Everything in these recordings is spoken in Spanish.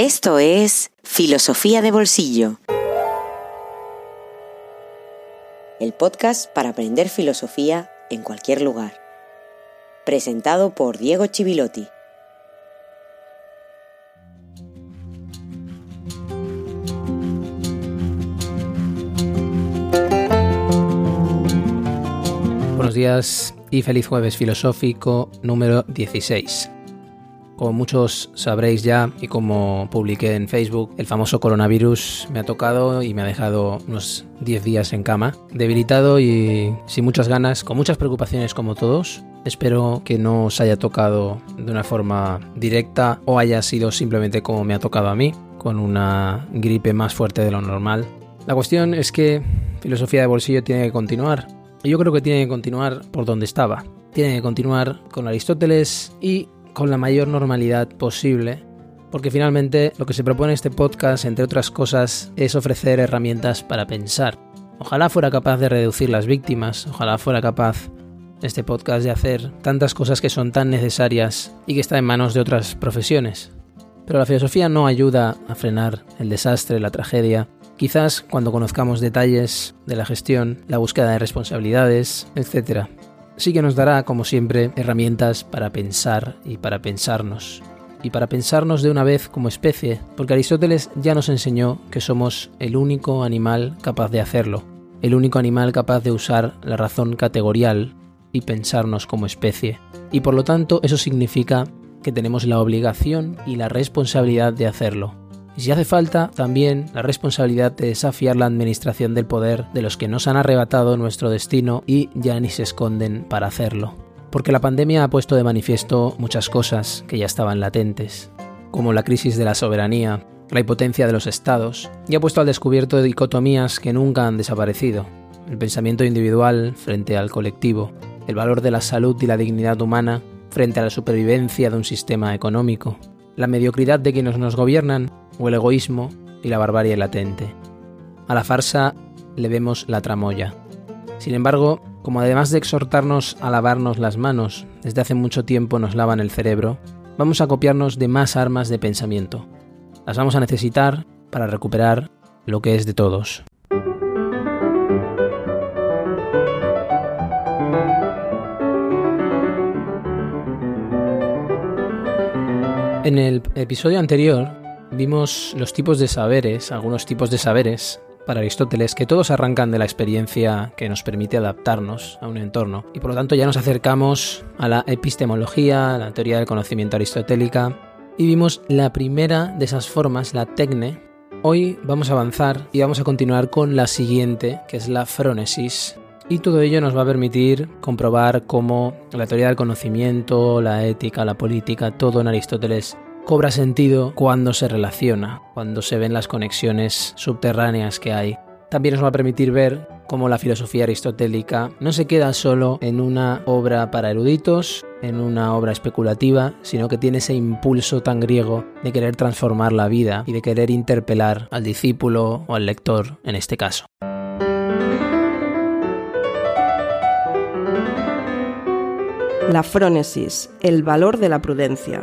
Esto es Filosofía de Bolsillo. El podcast para aprender filosofía en cualquier lugar. Presentado por Diego Chivilotti. Buenos días y feliz jueves filosófico número 16. Como muchos sabréis ya y como publiqué en Facebook, el famoso coronavirus me ha tocado y me ha dejado unos 10 días en cama, debilitado y sin muchas ganas, con muchas preocupaciones como todos. Espero que no os haya tocado de una forma directa o haya sido simplemente como me ha tocado a mí, con una gripe más fuerte de lo normal. La cuestión es que filosofía de bolsillo tiene que continuar. Y yo creo que tiene que continuar por donde estaba. Tiene que continuar con Aristóteles y con la mayor normalidad posible, porque finalmente lo que se propone este podcast, entre otras cosas, es ofrecer herramientas para pensar. Ojalá fuera capaz de reducir las víctimas, ojalá fuera capaz este podcast de hacer tantas cosas que son tan necesarias y que están en manos de otras profesiones. Pero la filosofía no ayuda a frenar el desastre, la tragedia. Quizás cuando conozcamos detalles de la gestión, la búsqueda de responsabilidades, etc sí que nos dará, como siempre, herramientas para pensar y para pensarnos. Y para pensarnos de una vez como especie, porque Aristóteles ya nos enseñó que somos el único animal capaz de hacerlo, el único animal capaz de usar la razón categorial y pensarnos como especie. Y por lo tanto eso significa que tenemos la obligación y la responsabilidad de hacerlo. Y si hace falta, también la responsabilidad de desafiar la administración del poder de los que nos han arrebatado nuestro destino y ya ni se esconden para hacerlo. Porque la pandemia ha puesto de manifiesto muchas cosas que ya estaban latentes, como la crisis de la soberanía, la impotencia de los estados, y ha puesto al descubierto dicotomías que nunca han desaparecido, el pensamiento individual frente al colectivo, el valor de la salud y la dignidad humana frente a la supervivencia de un sistema económico, la mediocridad de quienes nos gobiernan o el egoísmo y la barbarie latente. A la farsa le vemos la tramoya. Sin embargo, como además de exhortarnos a lavarnos las manos, desde hace mucho tiempo nos lavan el cerebro, vamos a copiarnos de más armas de pensamiento. Las vamos a necesitar para recuperar lo que es de todos. En el episodio anterior vimos los tipos de saberes, algunos tipos de saberes para Aristóteles, que todos arrancan de la experiencia que nos permite adaptarnos a un entorno. Y por lo tanto ya nos acercamos a la epistemología, a la teoría del conocimiento aristotélica, y vimos la primera de esas formas, la tecne. Hoy vamos a avanzar y vamos a continuar con la siguiente, que es la frónesis. Y todo ello nos va a permitir comprobar cómo la teoría del conocimiento, la ética, la política, todo en Aristóteles cobra sentido cuando se relaciona, cuando se ven las conexiones subterráneas que hay. También nos va a permitir ver cómo la filosofía aristotélica no se queda solo en una obra para eruditos, en una obra especulativa, sino que tiene ese impulso tan griego de querer transformar la vida y de querer interpelar al discípulo o al lector en este caso. La frónesis, el valor de la prudencia.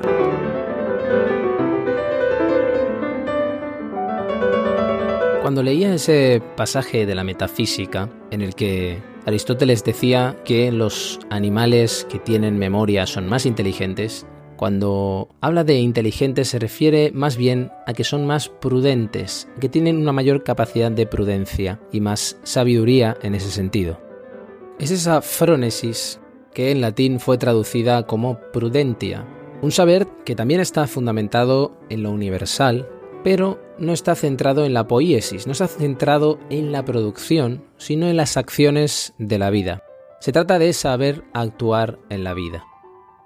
Cuando leía ese pasaje de la metafísica en el que Aristóteles decía que los animales que tienen memoria son más inteligentes, cuando habla de inteligentes se refiere más bien a que son más prudentes, que tienen una mayor capacidad de prudencia y más sabiduría en ese sentido. Es esa frónesis que en latín fue traducida como prudentia, un saber que también está fundamentado en lo universal, pero no está centrado en la poiesis, no está centrado en la producción, sino en las acciones de la vida. Se trata de saber actuar en la vida.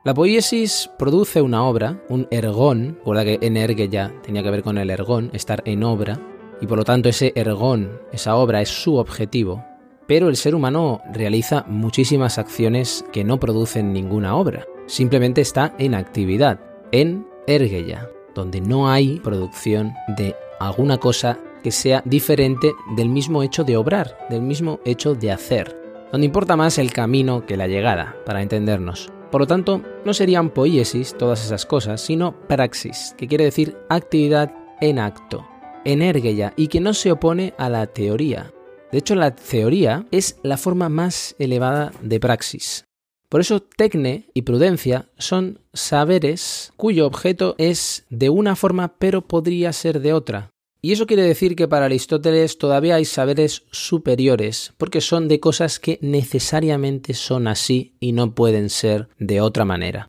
La poiesis produce una obra, un ergón, recuerda que en ya tenía que ver con el ergón, estar en obra, y por lo tanto ese ergón, esa obra es su objetivo, pero el ser humano realiza muchísimas acciones que no producen ninguna obra, simplemente está en actividad, en ergeya donde no hay producción de alguna cosa que sea diferente del mismo hecho de obrar, del mismo hecho de hacer, donde importa más el camino que la llegada, para entendernos. Por lo tanto, no serían poiesis todas esas cosas, sino praxis, que quiere decir actividad en acto, energeia, y que no se opone a la teoría. De hecho, la teoría es la forma más elevada de praxis. Por eso tecne y prudencia son saberes cuyo objeto es de una forma pero podría ser de otra. Y eso quiere decir que para Aristóteles todavía hay saberes superiores, porque son de cosas que necesariamente son así y no pueden ser de otra manera.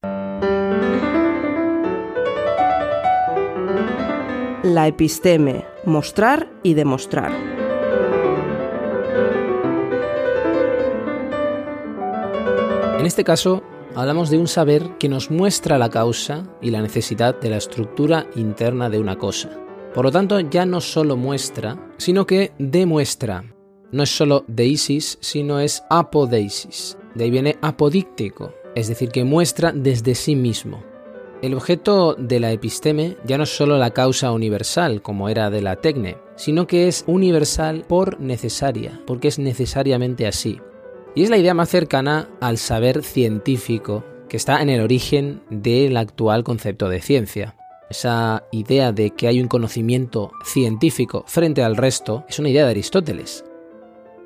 La episteme, mostrar y demostrar. En este caso, hablamos de un saber que nos muestra la causa y la necesidad de la estructura interna de una cosa. Por lo tanto, ya no solo muestra, sino que demuestra. No es solo deisis, sino es apodeisis. De ahí viene apodíctico, es decir, que muestra desde sí mismo. El objeto de la episteme ya no es solo la causa universal, como era de la tecne, sino que es universal por necesaria, porque es necesariamente así. Y es la idea más cercana al saber científico que está en el origen del actual concepto de ciencia. Esa idea de que hay un conocimiento científico frente al resto es una idea de Aristóteles,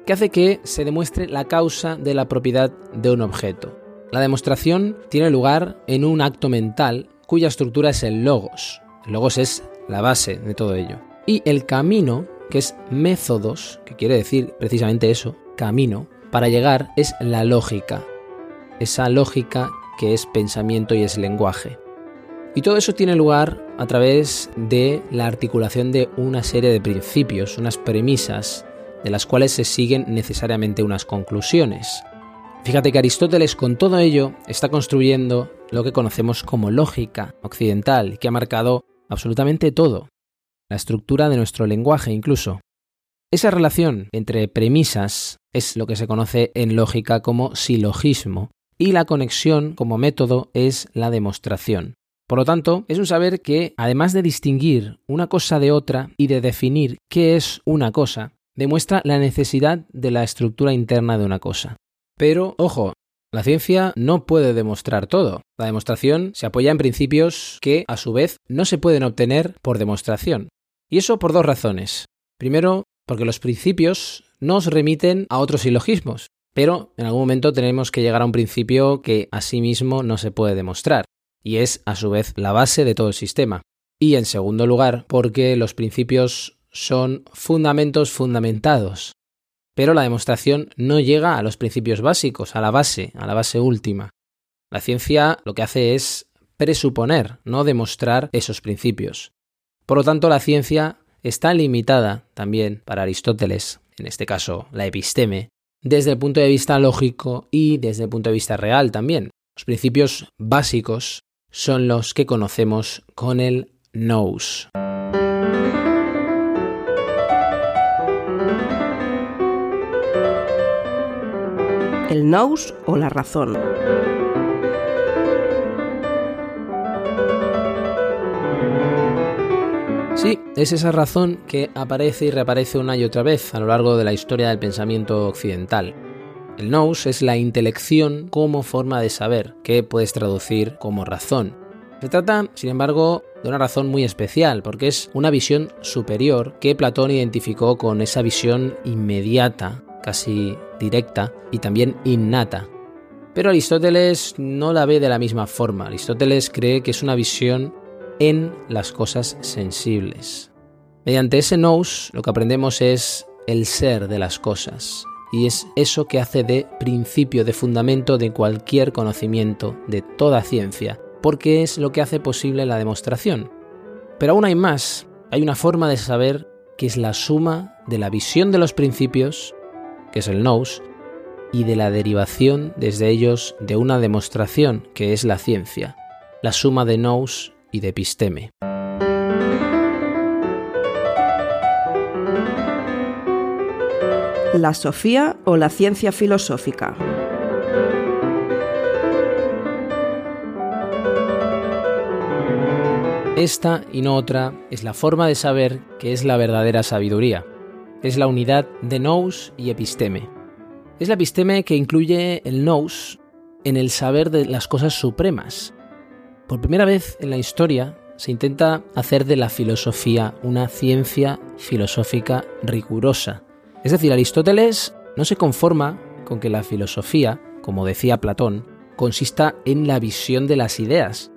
que hace que se demuestre la causa de la propiedad de un objeto. La demostración tiene lugar en un acto mental cuya estructura es el logos. El logos es la base de todo ello. Y el camino, que es métodos, que quiere decir precisamente eso, camino, para llegar es la lógica, esa lógica que es pensamiento y es lenguaje. Y todo eso tiene lugar a través de la articulación de una serie de principios, unas premisas, de las cuales se siguen necesariamente unas conclusiones. Fíjate que Aristóteles con todo ello está construyendo lo que conocemos como lógica occidental, que ha marcado absolutamente todo, la estructura de nuestro lenguaje incluso. Esa relación entre premisas es lo que se conoce en lógica como silogismo, y la conexión como método es la demostración. Por lo tanto, es un saber que, además de distinguir una cosa de otra y de definir qué es una cosa, demuestra la necesidad de la estructura interna de una cosa. Pero, ojo, la ciencia no puede demostrar todo. La demostración se apoya en principios que, a su vez, no se pueden obtener por demostración. Y eso por dos razones. Primero, porque los principios nos remiten a otros silogismos, pero en algún momento tenemos que llegar a un principio que a sí mismo no se puede demostrar, y es a su vez la base de todo el sistema. Y en segundo lugar, porque los principios son fundamentos fundamentados, pero la demostración no llega a los principios básicos, a la base, a la base última. La ciencia lo que hace es presuponer, no demostrar esos principios. Por lo tanto, la ciencia está limitada también para Aristóteles, en este caso la episteme, desde el punto de vista lógico y desde el punto de vista real también. Los principios básicos son los que conocemos con el nous. El nous o la razón. Sí, es esa razón que aparece y reaparece una y otra vez a lo largo de la historia del pensamiento occidental. El nous es la intelección como forma de saber, que puedes traducir como razón. Se trata, sin embargo, de una razón muy especial, porque es una visión superior que Platón identificó con esa visión inmediata, casi directa y también innata. Pero Aristóteles no la ve de la misma forma. Aristóteles cree que es una visión en las cosas sensibles. Mediante ese nous lo que aprendemos es el ser de las cosas, y es eso que hace de principio, de fundamento de cualquier conocimiento, de toda ciencia, porque es lo que hace posible la demostración. Pero aún hay más, hay una forma de saber que es la suma de la visión de los principios, que es el nous, y de la derivación desde ellos de una demostración, que es la ciencia. La suma de nous y de episteme. La sofía o la ciencia filosófica. Esta y no otra es la forma de saber que es la verdadera sabiduría. Es la unidad de nous y episteme. Es la episteme que incluye el nous en el saber de las cosas supremas, por primera vez en la historia, se intenta hacer de la filosofía una ciencia filosófica rigurosa. Es decir, Aristóteles no se conforma con que la filosofía, como decía Platón, consista en la visión de las ideas,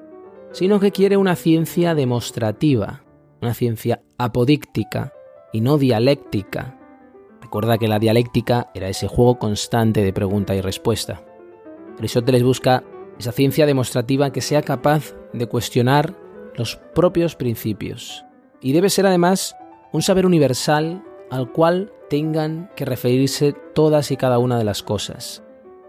sino que quiere una ciencia demostrativa, una ciencia apodíctica y no dialéctica. Recuerda que la dialéctica era ese juego constante de pregunta y respuesta. Aristóteles busca esa ciencia demostrativa que sea capaz de cuestionar los propios principios. Y debe ser además un saber universal al cual tengan que referirse todas y cada una de las cosas.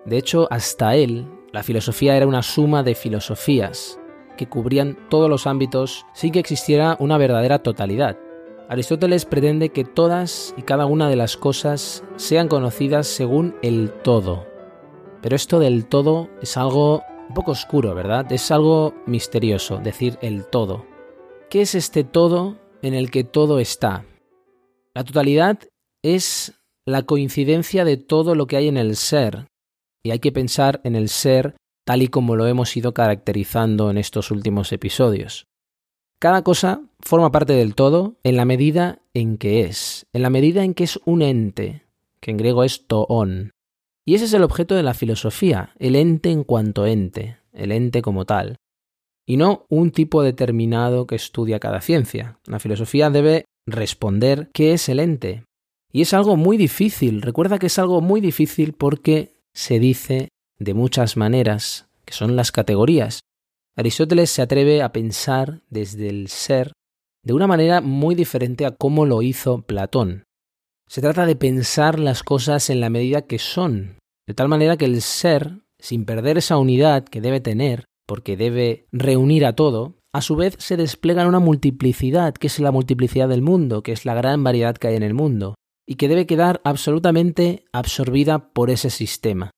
De hecho, hasta él, la filosofía era una suma de filosofías que cubrían todos los ámbitos sin que existiera una verdadera totalidad. Aristóteles pretende que todas y cada una de las cosas sean conocidas según el todo. Pero esto del todo es algo un poco oscuro, ¿verdad? Es algo misterioso, decir el todo. ¿Qué es este todo en el que todo está? La totalidad es la coincidencia de todo lo que hay en el ser, y hay que pensar en el ser tal y como lo hemos ido caracterizando en estos últimos episodios. Cada cosa forma parte del todo en la medida en que es, en la medida en que es un ente, que en griego es toon. Y ese es el objeto de la filosofía, el ente en cuanto ente, el ente como tal, y no un tipo determinado que estudia cada ciencia. La filosofía debe responder qué es el ente. Y es algo muy difícil, recuerda que es algo muy difícil porque se dice de muchas maneras, que son las categorías. Aristóteles se atreve a pensar desde el ser de una manera muy diferente a cómo lo hizo Platón. Se trata de pensar las cosas en la medida que son, de tal manera que el ser, sin perder esa unidad que debe tener, porque debe reunir a todo, a su vez se despliega en una multiplicidad, que es la multiplicidad del mundo, que es la gran variedad que hay en el mundo y que debe quedar absolutamente absorbida por ese sistema.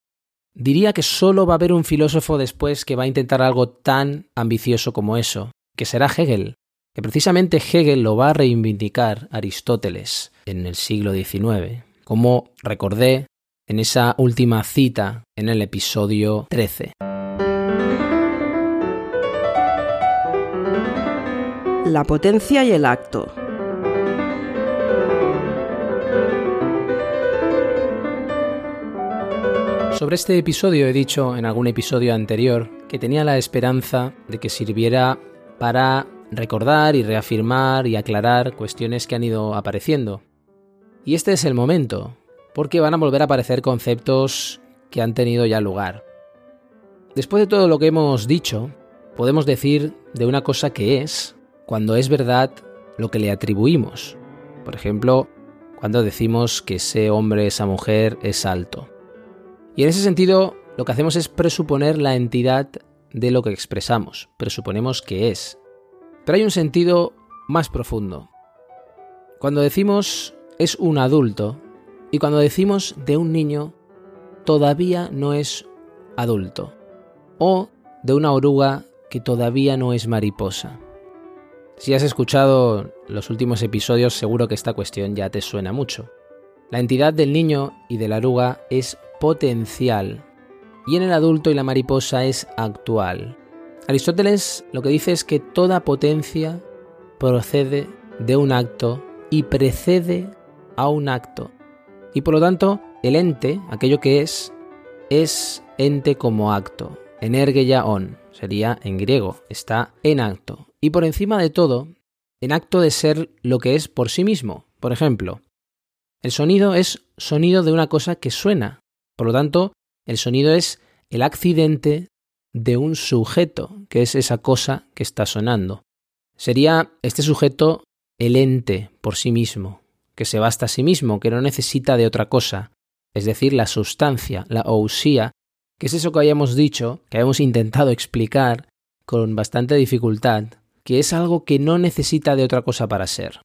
Diría que solo va a haber un filósofo después que va a intentar algo tan ambicioso como eso, que será Hegel, que precisamente Hegel lo va a reivindicar Aristóteles en el siglo XIX, como recordé en esa última cita en el episodio 13. La potencia y el acto. Sobre este episodio he dicho en algún episodio anterior que tenía la esperanza de que sirviera para recordar y reafirmar y aclarar cuestiones que han ido apareciendo. Y este es el momento, porque van a volver a aparecer conceptos que han tenido ya lugar. Después de todo lo que hemos dicho, podemos decir de una cosa que es, cuando es verdad lo que le atribuimos. Por ejemplo, cuando decimos que ese hombre, esa mujer es alto. Y en ese sentido, lo que hacemos es presuponer la entidad de lo que expresamos, presuponemos que es. Hay un sentido más profundo. Cuando decimos es un adulto y cuando decimos de un niño, todavía no es adulto. O de una oruga que todavía no es mariposa. Si has escuchado los últimos episodios, seguro que esta cuestión ya te suena mucho. La entidad del niño y de la oruga es potencial y en el adulto y la mariposa es actual. Aristóteles lo que dice es que toda potencia procede de un acto y precede a un acto. Y por lo tanto, el ente, aquello que es, es ente como acto. Energeia on sería en griego, está en acto. Y por encima de todo, en acto de ser lo que es por sí mismo. Por ejemplo, el sonido es sonido de una cosa que suena, por lo tanto, el sonido es el accidente de un sujeto, que es esa cosa que está sonando. Sería este sujeto el ente por sí mismo, que se basta a sí mismo, que no necesita de otra cosa, es decir, la sustancia, la ousía, que es eso que habíamos dicho, que habíamos intentado explicar con bastante dificultad, que es algo que no necesita de otra cosa para ser.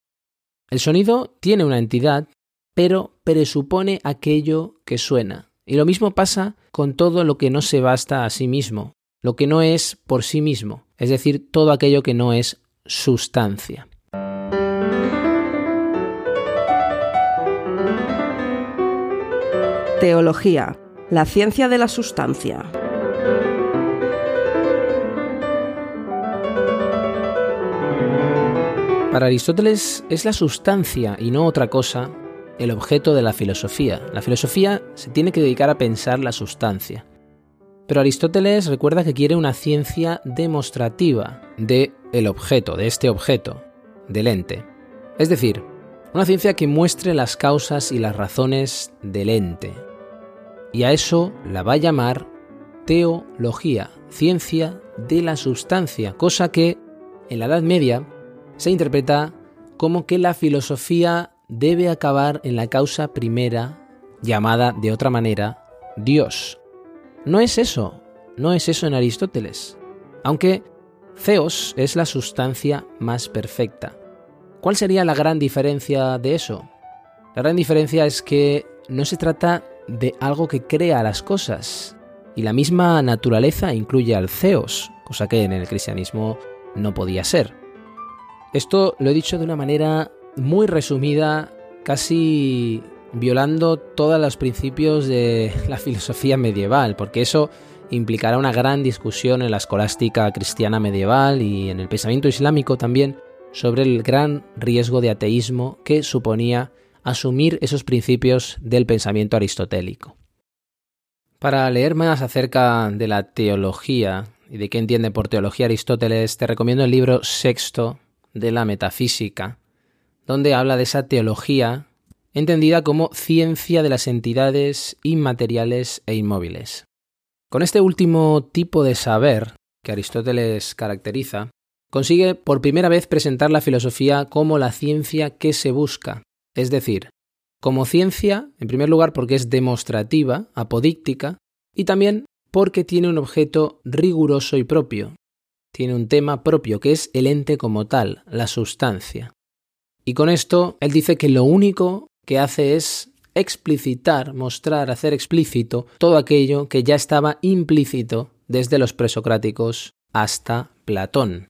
El sonido tiene una entidad, pero presupone aquello que suena, y lo mismo pasa con todo lo que no se basta a sí mismo, lo que no es por sí mismo, es decir, todo aquello que no es sustancia. Teología, la ciencia de la sustancia. Para Aristóteles es la sustancia y no otra cosa el objeto de la filosofía. La filosofía se tiene que dedicar a pensar la sustancia. Pero Aristóteles recuerda que quiere una ciencia demostrativa de el objeto, de este objeto, del ente. Es decir, una ciencia que muestre las causas y las razones del ente. Y a eso la va a llamar teología, ciencia de la sustancia, cosa que en la Edad Media se interpreta como que la filosofía debe acabar en la causa primera, llamada de otra manera Dios. No es eso, no es eso en Aristóteles, aunque Theos es la sustancia más perfecta. ¿Cuál sería la gran diferencia de eso? La gran diferencia es que no se trata de algo que crea las cosas, y la misma naturaleza incluye al Theos, cosa que en el cristianismo no podía ser. Esto lo he dicho de una manera muy resumida, casi violando todos los principios de la filosofía medieval, porque eso implicará una gran discusión en la escolástica cristiana medieval y en el pensamiento islámico también sobre el gran riesgo de ateísmo que suponía asumir esos principios del pensamiento aristotélico. Para leer más acerca de la teología y de qué entiende por teología Aristóteles, te recomiendo el libro sexto de la metafísica, donde habla de esa teología entendida como ciencia de las entidades inmateriales e inmóviles. Con este último tipo de saber que Aristóteles caracteriza, consigue por primera vez presentar la filosofía como la ciencia que se busca, es decir, como ciencia, en primer lugar porque es demostrativa, apodíctica, y también porque tiene un objeto riguroso y propio, tiene un tema propio que es el ente como tal, la sustancia. Y con esto él dice que lo único que hace es explicitar, mostrar, hacer explícito todo aquello que ya estaba implícito desde los presocráticos hasta Platón.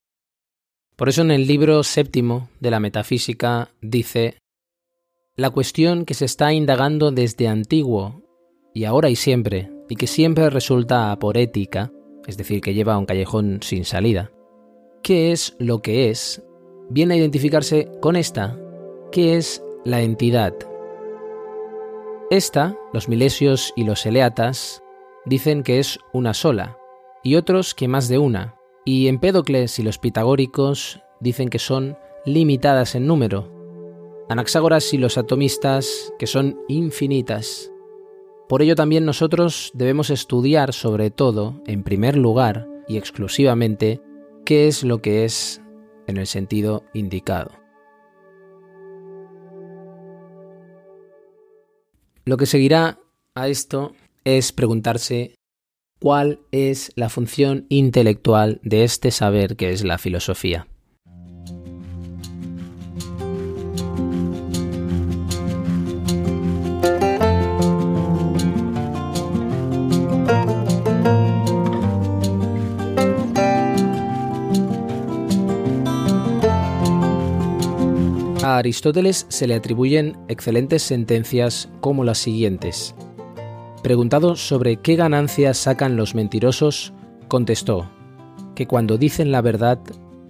Por eso en el libro séptimo de la Metafísica dice, la cuestión que se está indagando desde antiguo y ahora y siempre, y que siempre resulta aporética, es decir, que lleva a un callejón sin salida, ¿qué es lo que es? Viene a identificarse con esta, que es la entidad. Esta, los milesios y los eleatas, dicen que es una sola, y otros que más de una, y Empédocles y los pitagóricos dicen que son limitadas en número, Anaxágoras y los atomistas que son infinitas. Por ello también nosotros debemos estudiar sobre todo, en primer lugar y exclusivamente, qué es lo que es en el sentido indicado. Lo que seguirá a esto es preguntarse cuál es la función intelectual de este saber que es la filosofía. A Aristóteles se le atribuyen excelentes sentencias como las siguientes. Preguntado sobre qué ganancias sacan los mentirosos, contestó que cuando dicen la verdad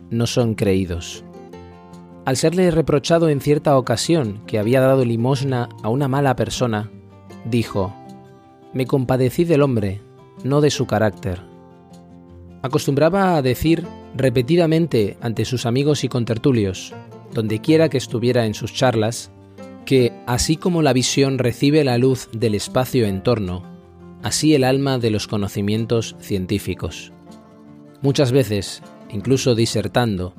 no son creídos. Al serle reprochado en cierta ocasión que había dado limosna a una mala persona, dijo, Me compadecí del hombre, no de su carácter. Acostumbraba a decir repetidamente ante sus amigos y contertulios, donde quiera que estuviera en sus charlas, que así como la visión recibe la luz del espacio en torno, así el alma de los conocimientos científicos. Muchas veces, incluso disertando,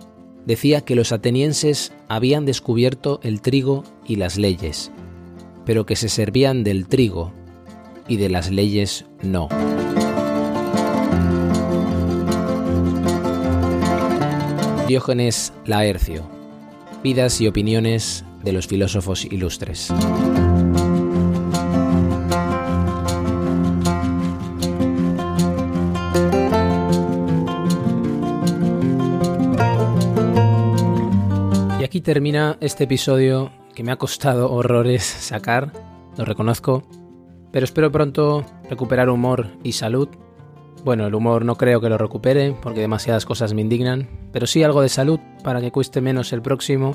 decía que los atenienses habían descubierto el trigo y las leyes, pero que se servían del trigo y de las leyes no. Diógenes Laercio vidas y opiniones de los filósofos ilustres. Y aquí termina este episodio que me ha costado horrores sacar, lo reconozco, pero espero pronto recuperar humor y salud Bueno, el humor no creo que lo recupere porque demasiadas cosas me indignan, pero sí algo de salud para que cueste menos el próximo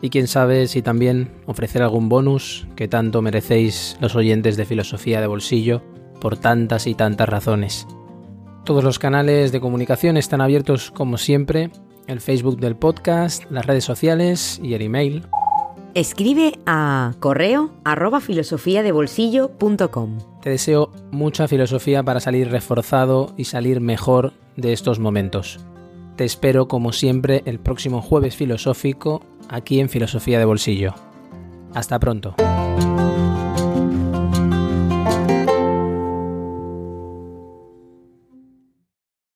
y quién sabe si también ofrecer algún bonus que tanto merecéis los oyentes de filosofía de bolsillo por tantas y tantas razones. Todos los canales de comunicación están abiertos como siempre, el Facebook del podcast, las redes sociales y el email. Escribe a correo arroba filosofiadebolsillo.com. Te deseo mucha filosofía para salir reforzado y salir mejor de estos momentos. Te espero como siempre el próximo jueves filosófico aquí en Filosofía de Bolsillo. Hasta pronto.